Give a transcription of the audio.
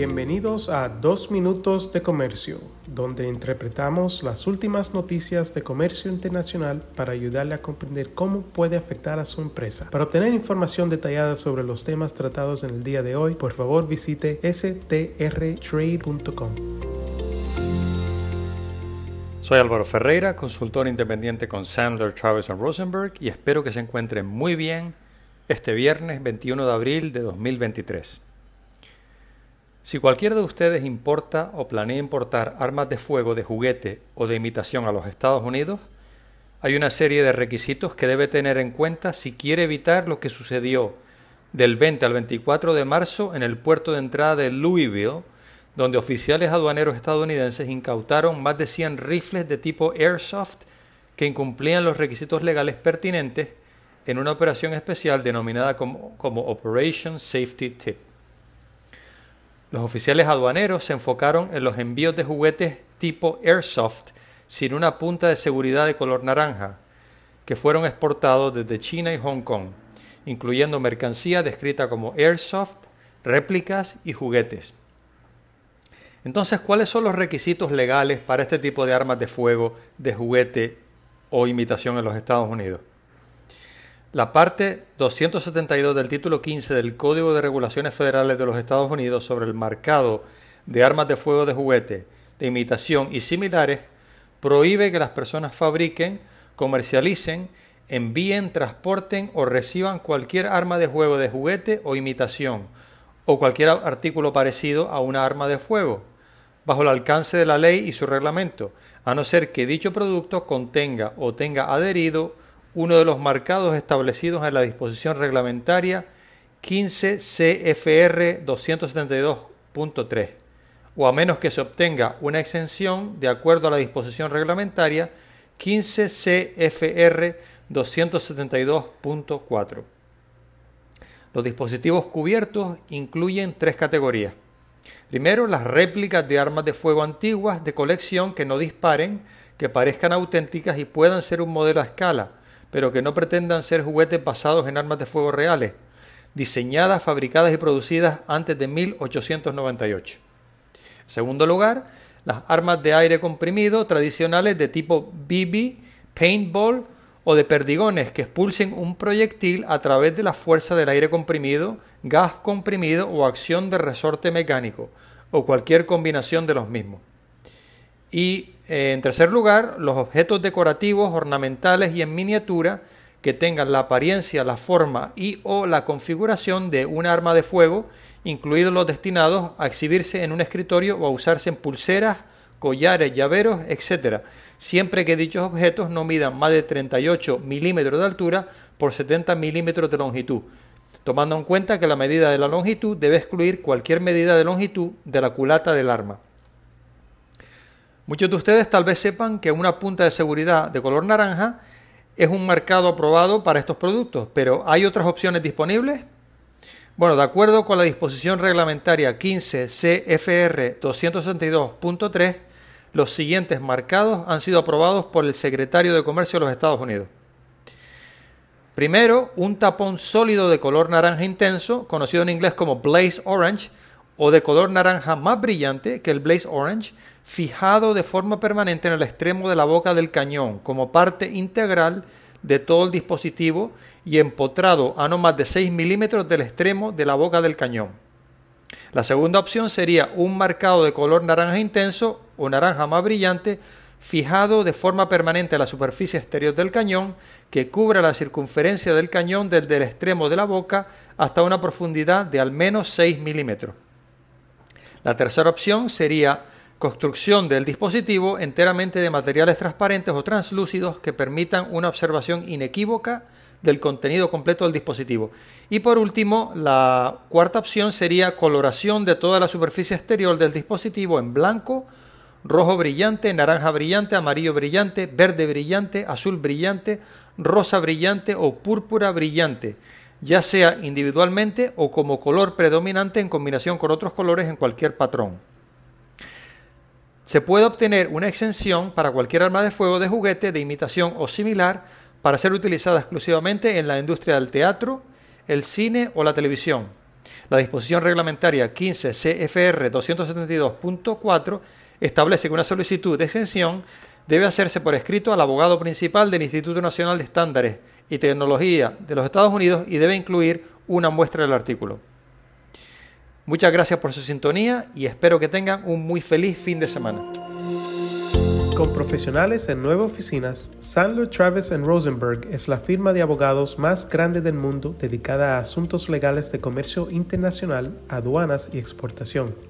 Bienvenidos a Dos Minutos de Comercio, donde interpretamos las últimas noticias de comercio internacional para ayudarle a comprender cómo puede afectar a su empresa. Para obtener información detallada sobre los temas tratados en el día de hoy, por favor visite strtrade.com. Soy Álvaro Ferreira, consultor independiente con Sandler, Travis Rosenberg y espero que se encuentren muy bien este viernes 21 de abril de 2023. Si cualquiera de ustedes importa o planea importar armas de fuego de juguete o de imitación a los Estados Unidos, hay una serie de requisitos que debe tener en cuenta si quiere evitar lo que sucedió del 20 al 24 de marzo en el puerto de entrada de Louisville, donde oficiales aduaneros estadounidenses incautaron más de 100 rifles de tipo airsoft que incumplían los requisitos legales pertinentes en una operación especial denominada como, como Operation Safety Tip. Los oficiales aduaneros se enfocaron en los envíos de juguetes tipo airsoft sin una punta de seguridad de color naranja, que fueron exportados desde China y Hong Kong, incluyendo mercancía descrita como airsoft, réplicas y juguetes. Entonces, ¿cuáles son los requisitos legales para este tipo de armas de fuego, de juguete o imitación en los Estados Unidos? La parte 272 del título 15 del Código de Regulaciones Federales de los Estados Unidos sobre el marcado de armas de fuego de juguete, de imitación y similares prohíbe que las personas fabriquen, comercialicen, envíen, transporten o reciban cualquier arma de juego de juguete o imitación o cualquier artículo parecido a una arma de fuego, bajo el alcance de la ley y su reglamento, a no ser que dicho producto contenga o tenga adherido uno de los marcados establecidos en la disposición reglamentaria 15 CFR 272.3 o a menos que se obtenga una exención de acuerdo a la disposición reglamentaria 15 CFR 272.4. Los dispositivos cubiertos incluyen tres categorías. Primero, las réplicas de armas de fuego antiguas de colección que no disparen, que parezcan auténticas y puedan ser un modelo a escala, pero que no pretendan ser juguetes basados en armas de fuego reales, diseñadas, fabricadas y producidas antes de 1898. En segundo lugar, las armas de aire comprimido tradicionales de tipo BB, paintball o de perdigones que expulsen un proyectil a través de la fuerza del aire comprimido, gas comprimido o acción de resorte mecánico, o cualquier combinación de los mismos. Y eh, en tercer lugar, los objetos decorativos, ornamentales y en miniatura que tengan la apariencia, la forma y o la configuración de un arma de fuego, incluidos los destinados a exhibirse en un escritorio o a usarse en pulseras, collares, llaveros, etc., siempre que dichos objetos no midan más de 38 milímetros de altura por 70 milímetros de longitud, tomando en cuenta que la medida de la longitud debe excluir cualquier medida de longitud de la culata del arma. Muchos de ustedes tal vez sepan que una punta de seguridad de color naranja es un marcado aprobado para estos productos, pero ¿hay otras opciones disponibles? Bueno, de acuerdo con la disposición reglamentaria 15 CFR 262.3, los siguientes marcados han sido aprobados por el secretario de Comercio de los Estados Unidos. Primero, un tapón sólido de color naranja intenso, conocido en inglés como Blaze Orange, o de color naranja más brillante que el Blaze Orange, fijado de forma permanente en el extremo de la boca del cañón como parte integral de todo el dispositivo y empotrado a no más de 6 milímetros del extremo de la boca del cañón. La segunda opción sería un marcado de color naranja intenso o naranja más brillante fijado de forma permanente a la superficie exterior del cañón que cubra la circunferencia del cañón desde el extremo de la boca hasta una profundidad de al menos 6 milímetros. La tercera opción sería construcción del dispositivo enteramente de materiales transparentes o translúcidos que permitan una observación inequívoca del contenido completo del dispositivo. Y por último, la cuarta opción sería coloración de toda la superficie exterior del dispositivo en blanco, rojo brillante, naranja brillante, amarillo brillante, verde brillante, azul brillante, rosa brillante o púrpura brillante ya sea individualmente o como color predominante en combinación con otros colores en cualquier patrón. Se puede obtener una exención para cualquier arma de fuego de juguete de imitación o similar para ser utilizada exclusivamente en la industria del teatro, el cine o la televisión. La disposición reglamentaria 15 CFR 272.4 establece que una solicitud de exención debe hacerse por escrito al abogado principal del Instituto Nacional de Estándares y Tecnología de los Estados Unidos y debe incluir una muestra del artículo. Muchas gracias por su sintonía y espero que tengan un muy feliz fin de semana. Con profesionales en nueve oficinas, Sandler Travis Rosenberg es la firma de abogados más grande del mundo dedicada a asuntos legales de comercio internacional, aduanas y exportación.